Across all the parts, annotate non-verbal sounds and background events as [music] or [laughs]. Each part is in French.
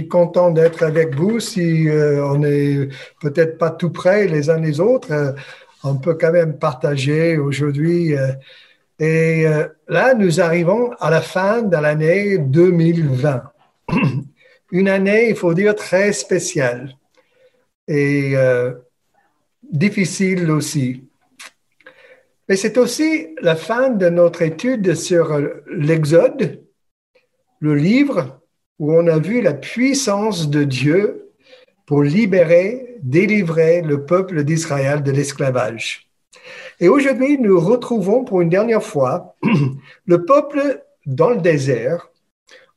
suis content d'être avec vous. Si euh, on n'est peut-être pas tout près les uns les autres, euh, on peut quand même partager aujourd'hui. Euh, et là, nous arrivons à la fin de l'année 2020. [clears throat] Une année, il faut dire, très spéciale et difficile aussi. Mais c'est aussi la fin de notre étude sur l'Exode, le livre où on a vu la puissance de Dieu pour libérer, délivrer le peuple d'Israël de l'esclavage. Et aujourd'hui, nous retrouvons pour une dernière fois [clears throat] le peuple dans le désert,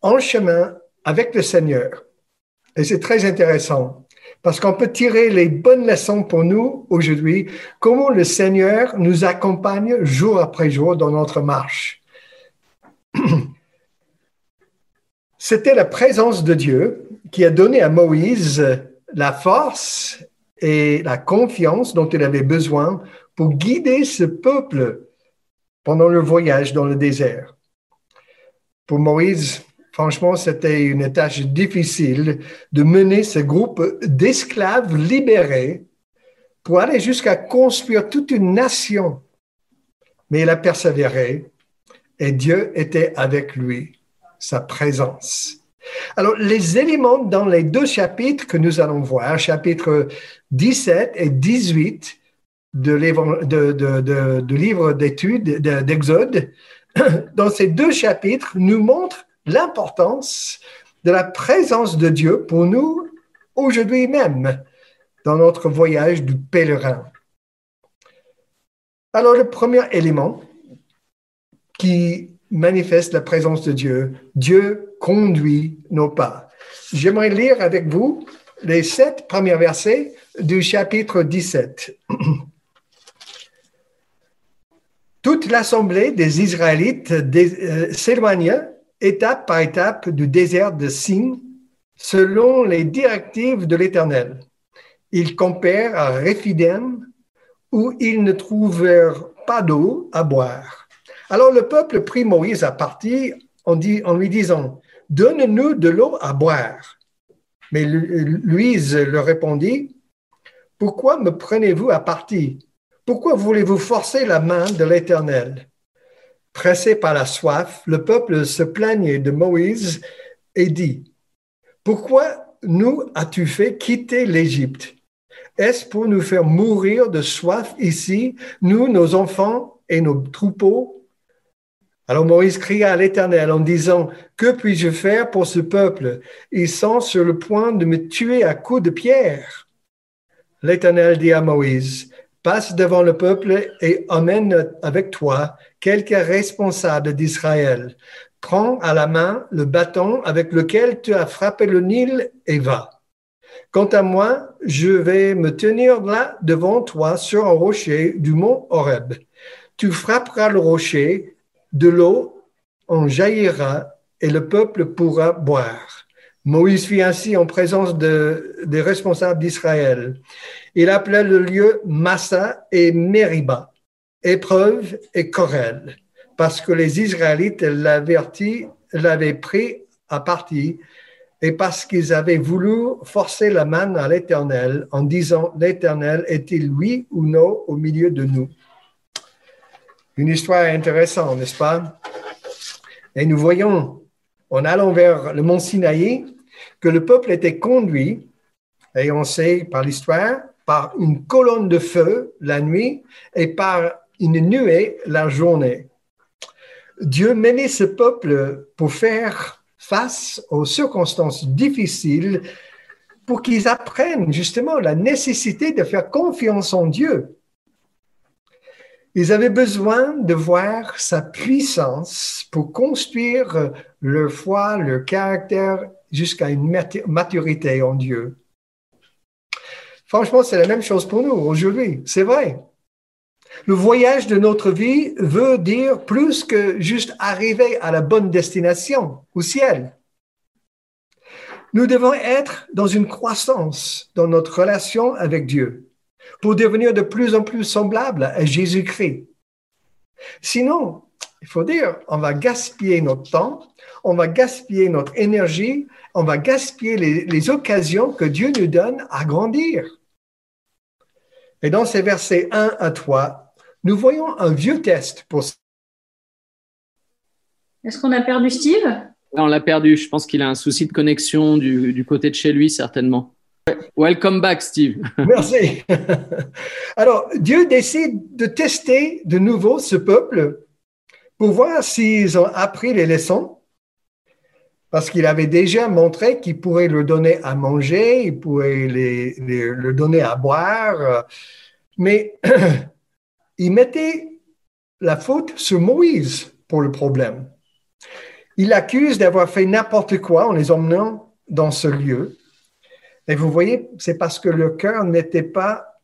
en chemin avec le Seigneur. Et c'est très intéressant parce qu'on peut tirer les bonnes leçons pour nous aujourd'hui, comment le Seigneur nous accompagne jour après jour dans notre marche. [clears throat] C'était la présence de Dieu qui a donné à Moïse la force et la confiance dont il avait besoin pour guider ce peuple pendant le voyage dans le désert. Pour Moïse, franchement, c'était une tâche difficile de mener ce groupe d'esclaves libérés pour aller jusqu'à construire toute une nation. Mais il a persévéré et Dieu était avec lui sa présence. Alors, les éléments dans les deux chapitres que nous allons voir, chapitres 17 et 18 de, de, livre d'études d'Exode, [clears throat] dans ces deux chapitres nous montrent l'importance de la présence de Dieu pour nous aujourd'hui même dans notre voyage du pèlerin. Alors, le premier élément qui manifeste la présence de Dieu. Dieu conduit nos pas. J'aimerais lire avec vous les sept premiers versets du chapitre 17. [clears throat] Toute l'assemblée des Israélites euh, s'éloigna étape par étape du désert de Sin selon les directives de l'Éternel. Ils campèrent à Rephidim où ils ne trouvèrent pas d'eau à boire. Alors le peuple prit Moïse à partir en, lui disant, Donne-nous de l'eau à boire. Mais Louise leur répondit, Pourquoi me prenez-vous à partie? Pourquoi voulez-vous forcer la main de l'Éternel Pressé par la soif, le peuple se plaignait de Moïse et dit, Pourquoi nous as-tu fait quitter l'Égypte? Est-ce pour nous faire mourir de soif ici, nous, nos enfants et nos troupeaux alors Moïse cria à l'Éternel en disant, Que puis-je faire pour ce peuple? Ils sont sur le point de me tuer à coups de pierre. L'Éternel dit à Moïse, Passe devant le peuple et emmène avec toi quelques responsables d'Israël. Prends à la main le bâton avec lequel tu as frappé le Nil et va. Quant à moi, je vais me tenir là devant toi sur un rocher du mont Horeb. Tu frapperas le rocher de l'eau en jaillira et le peuple pourra boire. Moïse fit ainsi en présence des responsables d'Israël. Il appela le lieu Massa et Meriba, épreuve et querelle, parce que les Israélites l'avaient pris à partie et parce qu'ils avaient voulu forcer la main à l'Éternel en disant, l'Éternel est-il oui ou non au milieu de nous? Une histoire intéressante, n'est-ce pas? Et nous voyons, en allant vers le mont Sinaï, que le peuple était conduit, et on sait par l'histoire, par une colonne de feu la nuit et par une nuée la journée. Dieu menait ce peuple pour faire face aux circonstances difficiles, pour qu'ils apprennent justement la nécessité de faire confiance en Dieu ils avaient besoin de voir sa puissance pour construire leur foi, leur caractère jusqu'à une maturité en Dieu. Franchement, c'est la même chose pour nous aujourd'hui, c'est vrai. Le voyage de notre vie veut dire plus que juste arriver à la bonne destination, au ciel. Nous devons être dans une croissance dans notre relation avec Dieu pour devenir de plus en plus semblable à Jésus-Christ. Sinon, il faut dire, on va gaspiller notre temps, on va gaspiller notre énergie, on va gaspiller les, occasions que Dieu nous donne à grandir. Et dans ces versets 1 à 3, nous voyons un vieux test pour Est-ce qu'on a perdu Steve? On l'a perdu. Je pense qu'il a un souci de connexion du, du côté de chez lui, certainement. Welcome back, Steve. Merci. Alors, Dieu décide de tester de nouveau ce peuple pour voir s'ils ont appris les leçons, parce qu'il avait déjà montré qu'il pourrait leur donner à manger, il pourrait les, leur donner à boire, mais [clears throat] il mettait la faute sur Moïse pour le problème. Il accuse d'avoir fait n'importe quoi en les emmenant dans ce lieu. Et vous voyez, c'est parce que le cœur n'était pas,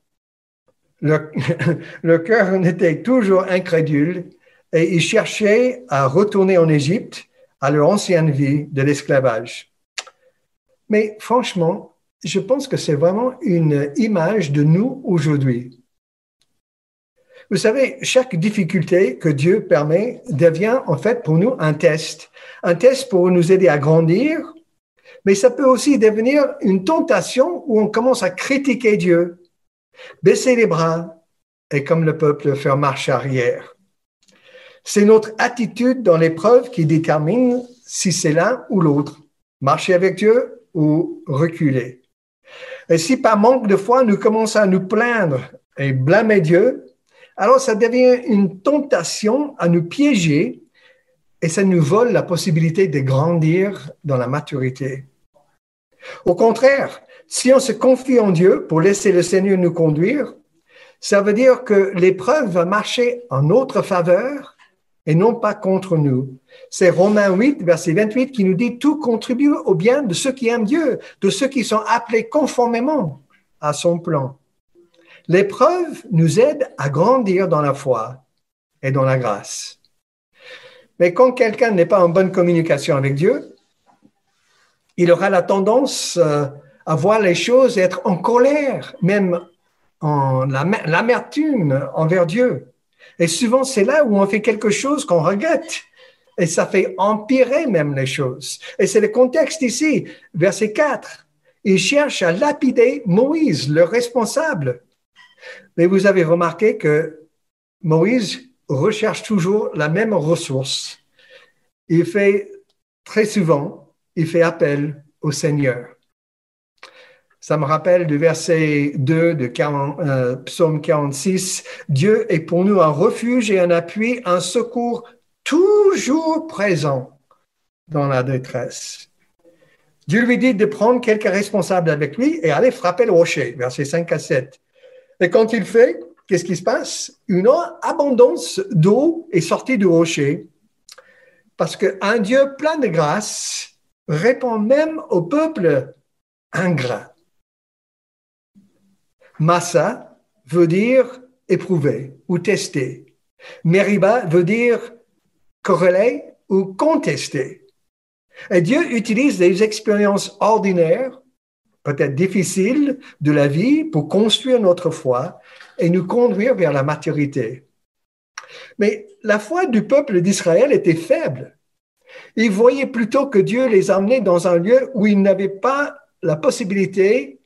[laughs] le, cœur n'était toujours incrédule et il cherchait à retourner en Égypte à leur ancienne vie de l'esclavage. Mais franchement, je pense que c'est vraiment une image de nous aujourd'hui. Vous savez, chaque difficulté que Dieu permet devient en fait pour nous un test. Un test pour nous aider à grandir, mais ça peut aussi devenir une tentation où on commence à critiquer Dieu, baisser les bras et comme le peuple faire marche arrière. C'est notre attitude dans l'épreuve qui détermine si c'est l'un ou l'autre, marcher avec Dieu ou reculer. Et si par manque de foi, nous commençons à nous plaindre et blâmer Dieu, alors ça devient une tentation à nous piéger et ça nous vole la possibilité de grandir dans la maturité. Au contraire, si on se confie en Dieu pour laisser le Seigneur nous conduire, ça veut dire que l'épreuve va marcher en notre faveur et non pas contre nous. C'est Romains 8, verset 28 qui nous dit tout contribue au bien de ceux qui aiment Dieu, de ceux qui sont appelés conformément à son plan. L'épreuve nous aide à grandir dans la foi et dans la grâce. Mais quand quelqu'un n'est pas en bonne communication avec Dieu, il aura la tendance euh, à voir les choses et être en colère, même en l'amertume envers Dieu. Et souvent, c'est là où on fait quelque chose qu'on regrette. Et ça fait empirer même les choses. Et c'est le contexte ici, verset 4. Il cherche à lapider Moïse, le responsable. Mais vous avez remarqué que Moïse recherche toujours la même ressource. Il fait très souvent il fait appel au Seigneur. Ça me rappelle du verset 2 de euh, Psaume 46. Dieu est pour nous un refuge et un appui, un secours toujours présent dans la détresse. Dieu lui dit de prendre quelques responsables avec lui et aller frapper le rocher, verset 5 à 7. Et quand il fait, qu'est-ce qui se passe? Une abondance d'eau est sortie du rocher parce qu'un Dieu plein de grâce répond même au peuple ingrat. Massa veut dire éprouver ou tester. Meriba veut dire corréler ou contester. Et Dieu utilise des expériences ordinaires, peut-être difficiles, de la vie pour construire notre foi et nous conduire vers la maturité. Mais la foi du peuple d'Israël était faible. Ils voyaient plutôt que Dieu les emmenait dans un lieu où ils n'avaient pas la possibilité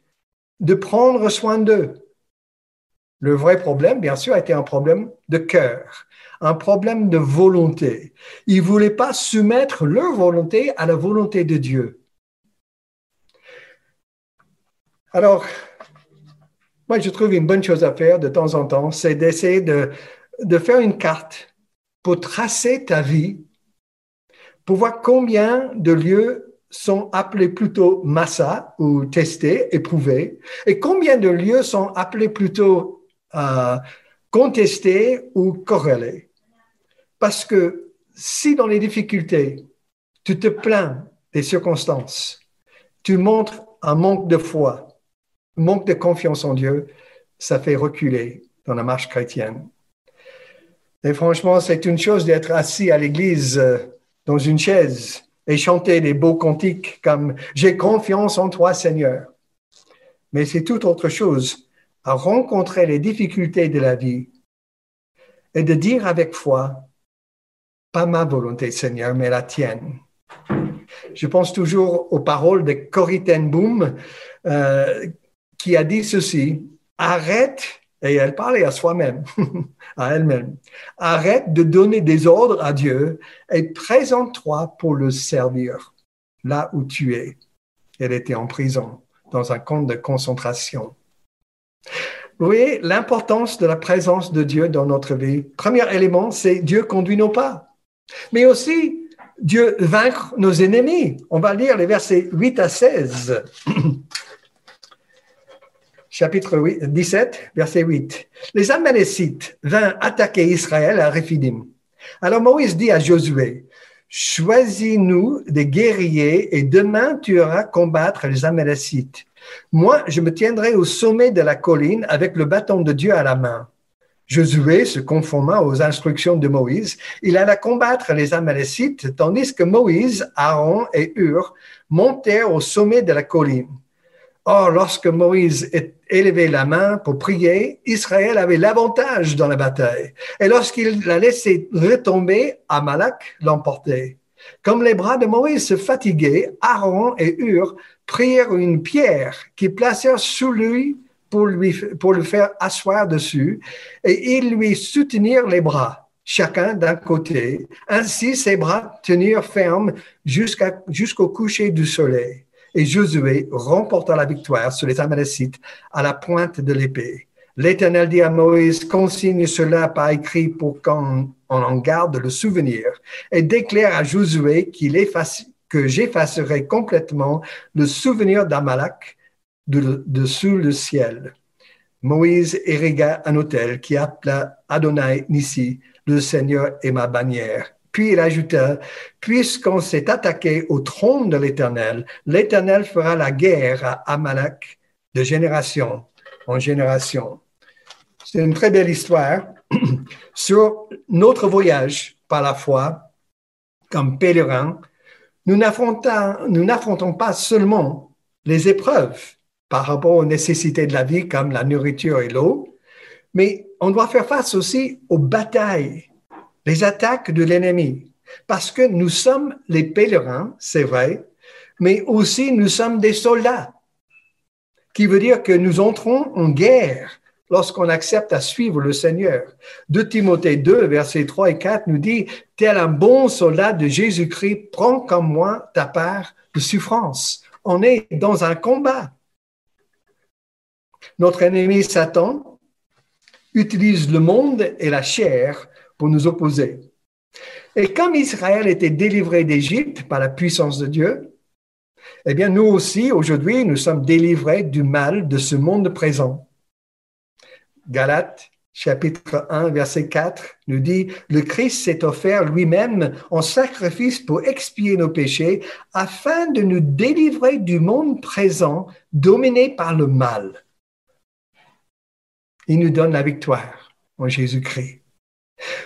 de prendre soin d'eux. Le vrai problème, bien sûr, était un problème de cœur, un problème de volonté. Ils ne voulaient pas soumettre leur volonté à la volonté de Dieu. Alors, moi, je trouve une bonne chose à faire de temps en temps, c'est d'essayer de, de faire une carte pour tracer ta vie pour voir combien de lieux sont appelés plutôt massa ou testés, éprouvés, et combien de lieux sont appelés plutôt euh, contestés ou corrélés. Parce que si dans les difficultés, tu te plains des circonstances, tu montres un manque de foi, un manque de confiance en Dieu, ça fait reculer dans la marche chrétienne. Et franchement, c'est une chose d'être assis à l'église euh, dans une chaise et chanter des beaux cantiques comme J'ai confiance en toi, Seigneur. Mais c'est tout autre chose à rencontrer les difficultés de la vie et de dire avec foi, pas ma volonté, Seigneur, mais la tienne. Je pense toujours aux paroles de Corrie ten Boom euh, qui a dit ceci, arrête, et elle parlait à soi-même, [laughs] à elle-même, arrête de donner des ordres à Dieu et présente-toi pour le servir là où tu es. Elle était en prison, dans un camp de concentration. Vous voyez l'importance de la présence de Dieu dans notre vie. Premier élément, c'est Dieu conduit nos pas. Mais aussi, Dieu vaincre nos ennemis. On va lire les versets 8 à 16. [clears throat] Chapitre 17, verset 8. Les Amalécites vinrent attaquer Israël à Réphidim. Alors Moïse dit à Josué, Choisis-nous des guerriers et demain tu iras combattre les Amalécites. Moi, je me tiendrai au sommet de la colline avec le bâton de Dieu à la main. Josué se conforma aux instructions de Moïse. Il alla combattre les Amalécites, tandis que Moïse, Aaron et Hur montèrent au sommet de la colline. Or, lorsque Moïse élevait la main pour prier, Israël avait l'avantage dans la bataille. Et lorsqu'il la laissait retomber, Amalek l'emportait. Comme les bras de Moïse se fatiguaient, Aaron et Hur prirent une pierre qu'ils placèrent sous lui pour, lui pour le faire asseoir dessus, et ils lui soutenirent les bras, chacun d'un côté. Ainsi, ses bras tenirent ferme jusqu'au coucher du soleil. Et Josué remporta la victoire sur les Amalécites à la pointe de l'épée. L'Éternel dit à Moïse, consigne cela par écrit pour qu'on en garde le souvenir et déclare à Josué efface, que j'effacerai complètement le souvenir d'Amalek de, de, sous le ciel. Moïse érigea un autel qui appela Adonai Nissi, le Seigneur est ma bannière. Puis il ajouta, puisqu'on s'est attaqué au trône de l'Éternel, l'Éternel fera la guerre à Amalek de génération en génération. C'est une très belle histoire [clears throat] sur notre voyage par la foi comme pèlerin. Nous n'affrontons pas seulement les épreuves par rapport aux nécessités de la vie comme la nourriture et l'eau, mais on doit faire face aussi aux batailles, les attaques de l'ennemi, parce que nous sommes les pèlerins, c'est vrai, mais aussi nous sommes des soldats, qui veut dire que nous entrons en guerre lorsqu'on accepte à suivre le Seigneur. De Timothée 2, versets 3 et 4 nous dit, tel un bon soldat de Jésus-Christ, prends comme moi ta part de souffrance. On est dans un combat. Notre ennemi Satan utilise le monde et la chair pour nous opposer. Et comme Israël était délivré d'Égypte par la puissance de Dieu, eh bien nous aussi, aujourd'hui, nous sommes délivrés du mal de ce monde présent. Galates chapitre 1, verset 4 nous dit, le Christ s'est offert lui-même en sacrifice pour expier nos péchés afin de nous délivrer du monde présent dominé par le mal. Il nous donne la victoire en Jésus-Christ.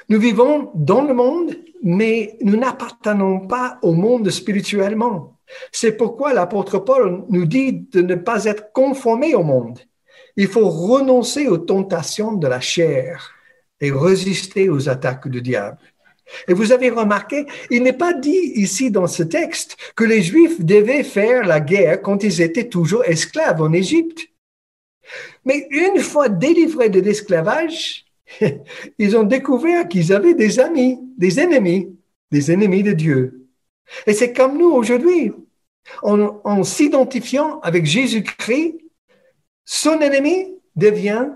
Nous vivons dans le monde, mais nous n'appartenons pas au monde spirituellement. C'est pourquoi l'apôtre Paul nous dit de ne pas être conformé au monde, il faut renoncer aux tentations de la chair et résister aux attaques du diable. Et vous avez remarqué, il n'est pas dit ici dans ce texte que les Juifs devaient faire la guerre quand ils étaient toujours esclaves en Égypte. Mais une fois délivrés de l'esclavage, [laughs] ils ont découvert qu'ils avaient des amis, des ennemis, des ennemis de Dieu. Et c'est comme nous aujourd'hui. En, en s'identifiant avec Jésus-Christ, son ennemi devient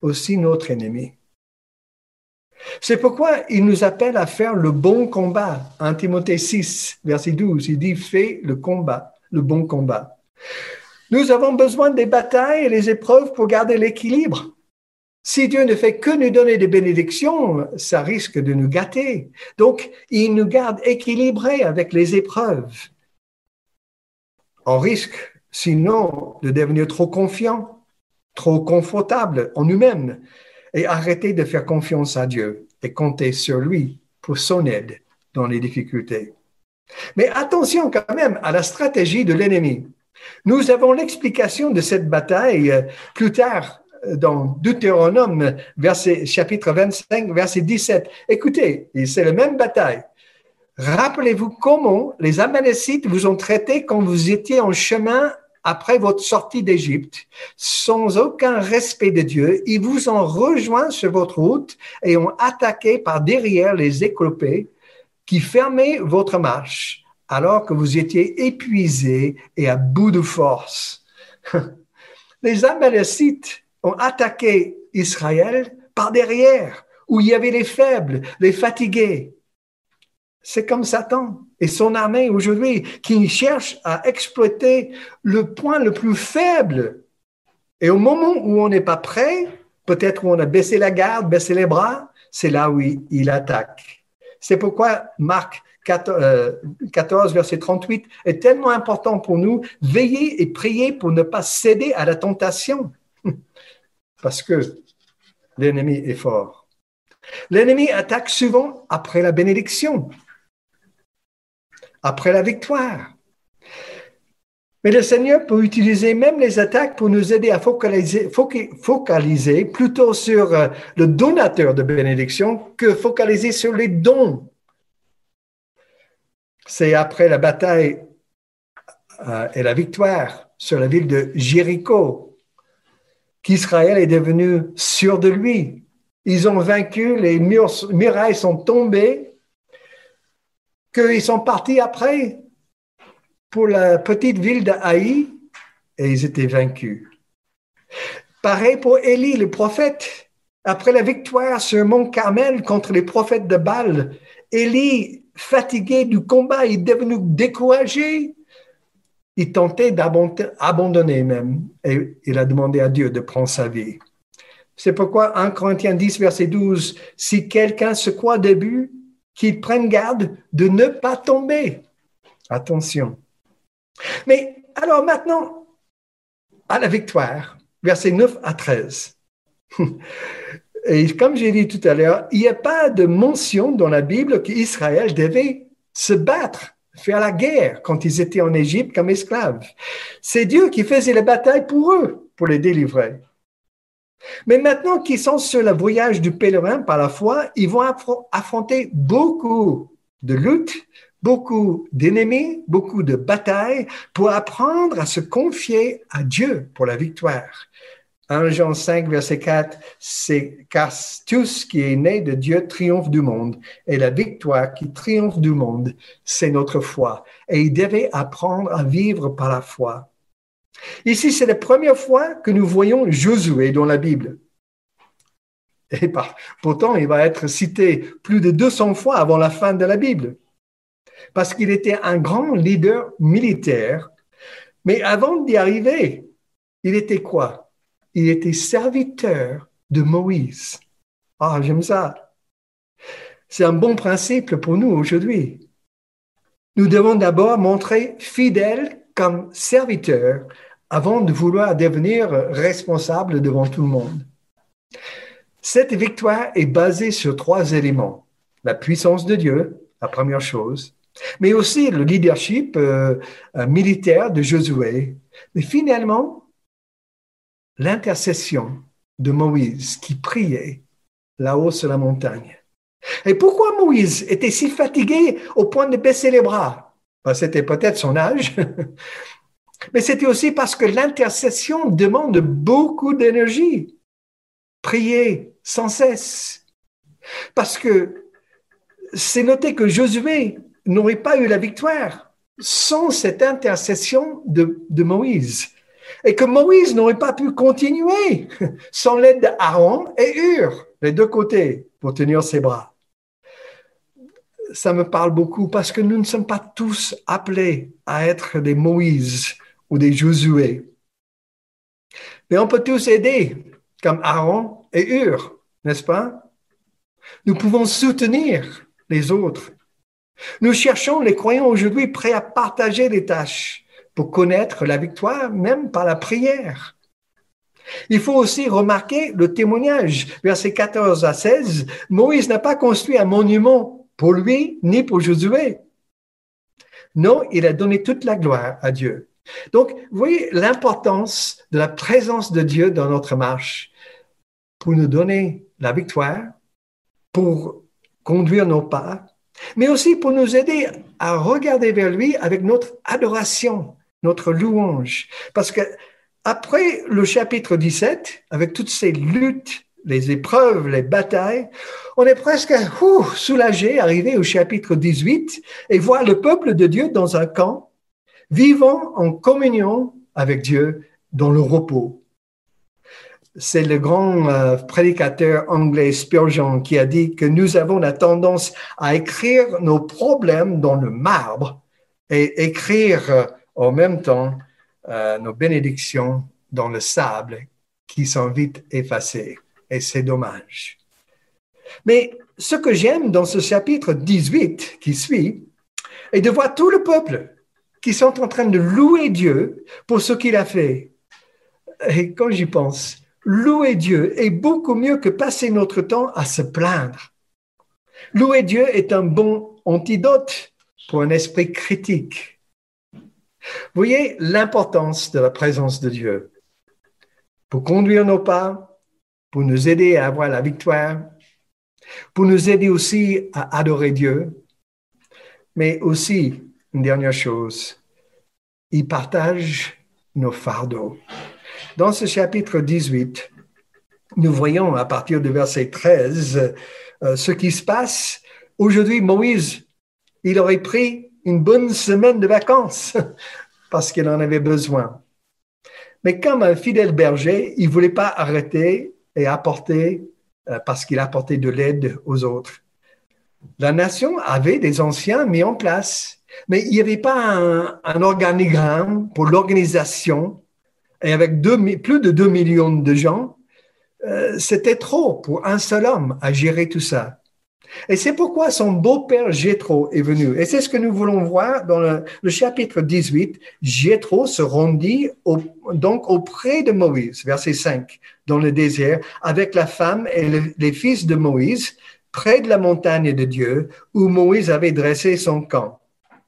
aussi notre ennemi. C'est pourquoi il nous appelle à faire le bon combat. En Timothée 6, verset 12, il dit fais le combat, le bon combat. Nous avons besoin des batailles et des épreuves pour garder l'équilibre. Si Dieu ne fait que nous donner des bénédictions, ça risque de nous gâter. Donc, il nous garde équilibrés avec les épreuves. On risque sinon de devenir trop confiant, trop confortable en nous-mêmes et arrêter de faire confiance à Dieu et compter sur lui pour son aide dans les difficultés. Mais attention quand même à la stratégie de l'ennemi. Nous avons l'explication de cette bataille euh, plus tard dans Deutéronome, verset, chapitre 25, verset 17. Écoutez, c'est la même bataille. Rappelez-vous comment les Amalécites vous ont traité quand vous étiez en chemin après votre sortie d'Égypte, sans aucun respect de Dieu, ils vous ont rejoint sur votre route et ont attaqué par derrière les éclopés qui fermaient votre marche alors que vous étiez épuisés et à bout de force. [laughs] Les Amalécites ont attaqué Israël par derrière, où il y avait les faibles, les fatigués. C'est comme Satan et son armée aujourd'hui qui cherche à exploiter le point le plus faible. Et au moment où on n'est pas prêt, peut-être où on a baissé la garde, baissé les bras, c'est là où il, attaque. C'est pourquoi Marc 14, 14, verset 38 est tellement important pour nous. Veillez et priez pour ne pas céder à la tentation. Parce que l'ennemi est fort. L'ennemi attaque souvent après la bénédiction après la victoire. Mais le Seigneur peut utiliser même les attaques pour nous aider à focaliser, plutôt sur euh, le donateur de bénédiction que focaliser sur les dons. C'est après la bataille euh, et la victoire sur la ville de Jéricho qu'Israël est devenu sûr de lui. Ils ont vaincu, les murailles sont tombées qu'ils sont partis après pour la petite ville de Haï et ils étaient vaincus. Pareil pour Élie, le prophète. Après la victoire sur Mont Carmel contre les prophètes de Baal, Élie, fatigué du combat, est devenu découragé. Il tentait d'abandonner même et il a demandé à Dieu de prendre sa vie. C'est pourquoi 1 Corinthiens 10, verset 12, si quelqu'un se croit début, qu'ils prennent garde de ne pas tomber. Attention. Mais alors maintenant, à la victoire, versets 9 à 13. [laughs] Et comme j'ai dit tout à l'heure, il n'y a pas de mention dans la Bible qu'Israël devait se battre, faire la guerre quand ils étaient en Égypte comme esclaves. C'est Dieu qui faisait la bataille pour eux, pour les délivrer. Mais maintenant qu'ils sont sur le voyage du pèlerin par la foi, ils vont affronter beaucoup de luttes, beaucoup d'ennemis, beaucoup de batailles pour apprendre à se confier à Dieu pour la victoire. 1 Jean 5, verset 4, c'est car qui est né de Dieu triomphe du monde, et la victoire qui triomphe du monde, c'est notre foi. Et il devait apprendre à vivre par la foi. Ici, c'est la première fois que nous voyons Josué dans la Bible. Et pourtant, il va être cité plus de 200 fois avant la fin de la Bible, parce qu'il était un grand leader militaire. Mais avant d'y arriver, il était quoi? Il était serviteur de Moïse. Ah, j'aime ça. C'est un bon principe pour nous aujourd'hui. Nous devons d'abord montrer fidèle comme serviteur avant de vouloir devenir responsable devant tout le monde. Cette victoire est basée sur trois éléments. La puissance de Dieu, la première chose, mais aussi le leadership euh, euh, militaire de Josué, mais finalement, l'intercession de Moïse qui priait là-haut sur la montagne. Et pourquoi Moïse était si fatigué au point de baisser les bras? Ben, C'était peut-être son âge, [laughs] Mais c'était aussi parce que l'intercession demande beaucoup d'énergie. Prier sans cesse. Parce que c'est noté que Josué n'aurait pas eu la victoire sans cette intercession de, Moïse. Et que Moïse n'aurait pas pu continuer sans l'aide d'Aaron et Hur, les deux côtés, pour tenir ses bras. Ça me parle beaucoup parce que nous ne sommes pas tous appelés à être des Moïse ou des Josué. Mais on peut tous aider, comme Aaron et Hur, n'est-ce pas? Nous pouvons soutenir les autres. Nous cherchons les croyants aujourd'hui prêts à partager les tâches pour connaître la victoire, même par la prière. Il faut aussi remarquer le témoignage. Versets 14 à 16, Moïse n'a pas construit un monument pour lui ni pour Josué. Non, il a donné toute la gloire à Dieu. Donc, voyez l'importance de la présence de Dieu dans notre marche pour nous donner la victoire, pour conduire nos pas mais aussi pour nous aider à regarder vers lui avec notre adoration, notre louange. Parce que après le chapitre 17, avec toutes ces luttes, les épreuves, les batailles, on est presque soulagé, arrivé au chapitre 18, et voir le peuple de Dieu dans un camp, vivant en communion avec Dieu dans le repos. C'est le grand euh, prédicateur anglais Spurgeon qui a dit que nous avons la tendance à écrire nos problèmes dans le marbre et écrire euh, en même temps euh, nos bénédictions dans le sable qui sont vite effacées. Et c'est dommage. Mais ce que j'aime dans ce chapitre 18 qui suit est de voir tout le peuple qui sont en train de louer Dieu pour ce qu'il a fait. Et quand j'y pense, louer Dieu est beaucoup mieux que passer notre temps à se plaindre. Louer Dieu est un bon antidote pour un esprit critique. Voyez l'importance de la présence de Dieu pour conduire nos pas, pour nous aider à avoir la victoire, pour nous aider aussi à adorer Dieu, mais aussi, une dernière chose, il partage nos fardeaux. Dans ce chapitre 18, nous voyons à partir du verset 13 euh, ce qui se passe. Aujourd'hui, Moïse, il aurait pris une bonne semaine de vacances [laughs] parce qu'il en avait besoin. Mais comme un fidèle berger, il ne voulait pas arrêter et apporter euh, parce qu'il apportait de l'aide aux autres. La nation avait des anciens mis en place, mais il n'y avait pas un, organigramme pour l'organisation. Et avec plus de 2 millions de gens, euh, c'était trop pour un seul homme à gérer tout ça. Et c'est pourquoi son beau-père Jétro est venu. Et c'est ce que nous voulons voir dans le, chapitre 18. Jétro se rendit donc auprès de Moïse, verset 5, dans le désert, avec la femme et les fils de Moïse, près de la montagne de Dieu, où Moïse avait dressé son camp.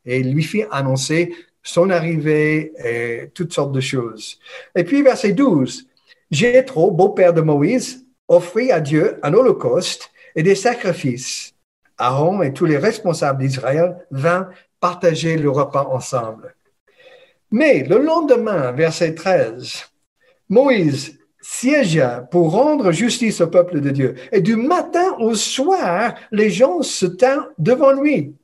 Et il lui fit annoncer son arrivée et toutes sortes de choses. Et puis, verset 12, Jétro, beau-père de Moïse, offrit à Dieu un holocauste et des sacrifices. Aaron et tous les responsables d'Israël vinrent partager le repas ensemble. Mais le lendemain, verset 13, Moïse siégea pour rendre justice au peuple de Dieu. Et du matin au soir, les gens se tinrent devant lui.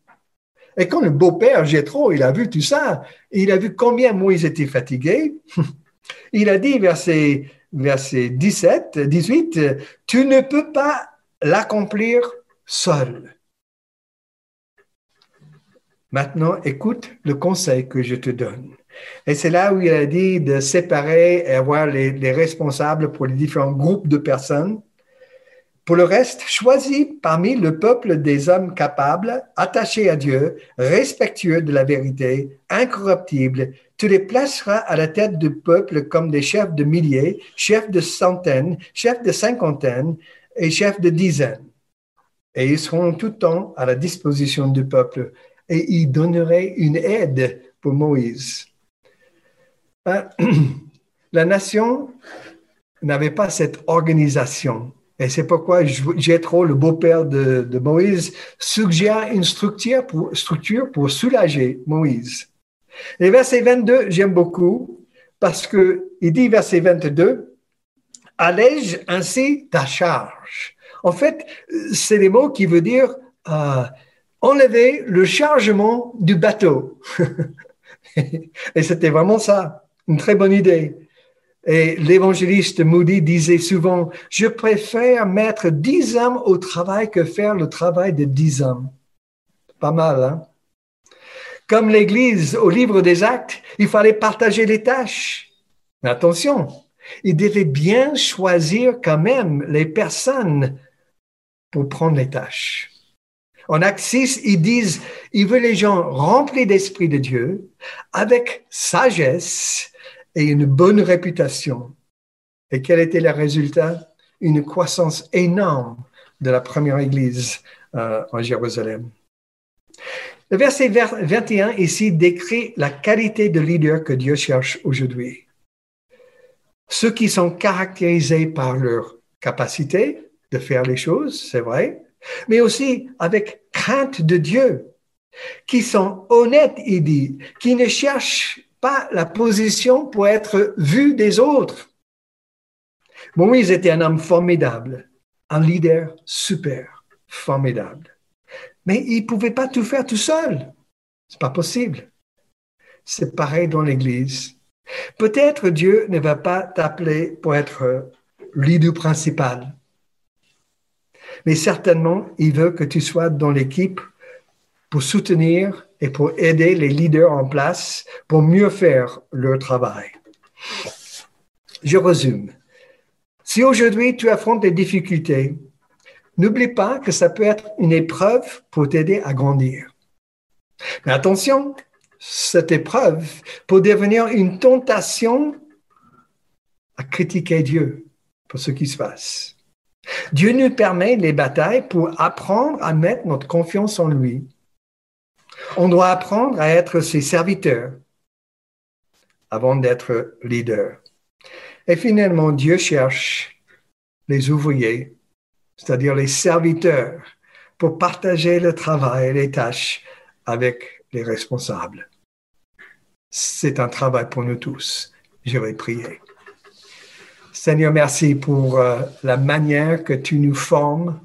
Et quand le beau-père Jétro, il a vu tout ça, il a vu combien Moïse était fatigué, [laughs] il a dit, verset, verset 17, 18, tu ne peux pas l'accomplir seul. Maintenant, écoute le conseil que je te donne. Et c'est là où il a dit de séparer et avoir les, responsables pour les différents groupes de personnes. Pour le reste, choisis parmi le peuple des hommes capables, attachés à Dieu, respectueux de la vérité, incorruptibles. Tu les placeras à la tête du peuple comme des chefs de milliers, chefs de centaines, chefs de cinquantaines, et chefs de dizaines. Et ils seront tout le temps à la disposition du peuple et ils donneraient une aide pour Moïse. Hein? [clears throat] La nation n'avait pas cette organisation. Et c'est pourquoi Jétro, le beau-père de, Moïse, suggère une structure pour, soulager Moïse. Et verset 22, j'aime beaucoup parce que il dit verset 22, allège ainsi ta charge. En fait, c'est des mots qui veulent dire euh, enlever le chargement du bateau. [laughs] et c'était vraiment ça, une très bonne idée. Et l'évangéliste Moody disait souvent, je préfère mettre dix hommes au travail que faire le travail de dix hommes. Pas mal, hein? Comme l'Église au livre des actes, il fallait partager les tâches. Attention, il devait bien choisir quand même les personnes pour prendre les tâches. En Acte 6, ils disent, il veut les gens remplis d'esprit de Dieu, avec sagesse et une bonne réputation. Et quel était le résultat? Une croissance énorme de la première Église euh, en Jérusalem. Le verset 21 ici décrit la qualité de leader que Dieu cherche aujourd'hui ceux qui sont caractérisés par leur capacité de faire les choses, c'est vrai, mais aussi avec crainte de Dieu, qui sont honnêtes, il dit, qui ne cherchent pas la position pour être vus des autres. Moïse était un homme formidable, un leader super, formidable. Mais il ne pouvait pas tout faire tout seul. C'est pas possible. C'est pareil dans l'Église. Peut-être Dieu ne va pas t'appeler pour être leader principal. Mais certainement, il veut que tu sois dans l'équipe pour soutenir et pour aider les leaders en place pour mieux faire leur travail. Je résume. Si aujourd'hui tu affrontes des difficultés, n'oublie pas que ça peut être une épreuve pour t'aider à grandir. Mais attention, cette épreuve peut devenir une tentation à critiquer Dieu pour ce qui se passe. Dieu nous permet les batailles pour apprendre à mettre notre confiance en lui. On doit apprendre à être ses serviteurs avant d'être leader. Et finalement, Dieu cherche les ouvriers, c'est-à-dire les serviteurs, pour partager le travail et les tâches avec les responsables. C'est un travail pour nous tous. Je vais prier. Seigneur, merci pour euh, la manière que tu nous formes,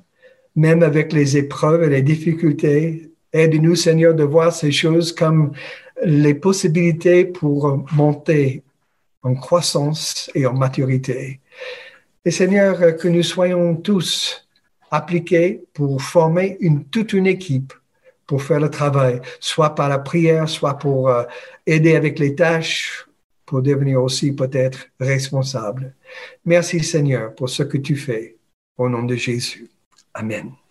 même avec les épreuves et les difficultés. Aide-nous, Seigneur, de voir ces choses comme les possibilités pour monter en croissance et en maturité. Et Seigneur, que nous soyons tous appliqués pour former une, toute une équipe pour faire le travail, soit par la prière, soit pour euh, aider avec les tâches, pour devenir aussi peut-être responsable. Merci Seigneur pour ce que tu fais. Au nom de Jésus. Amen.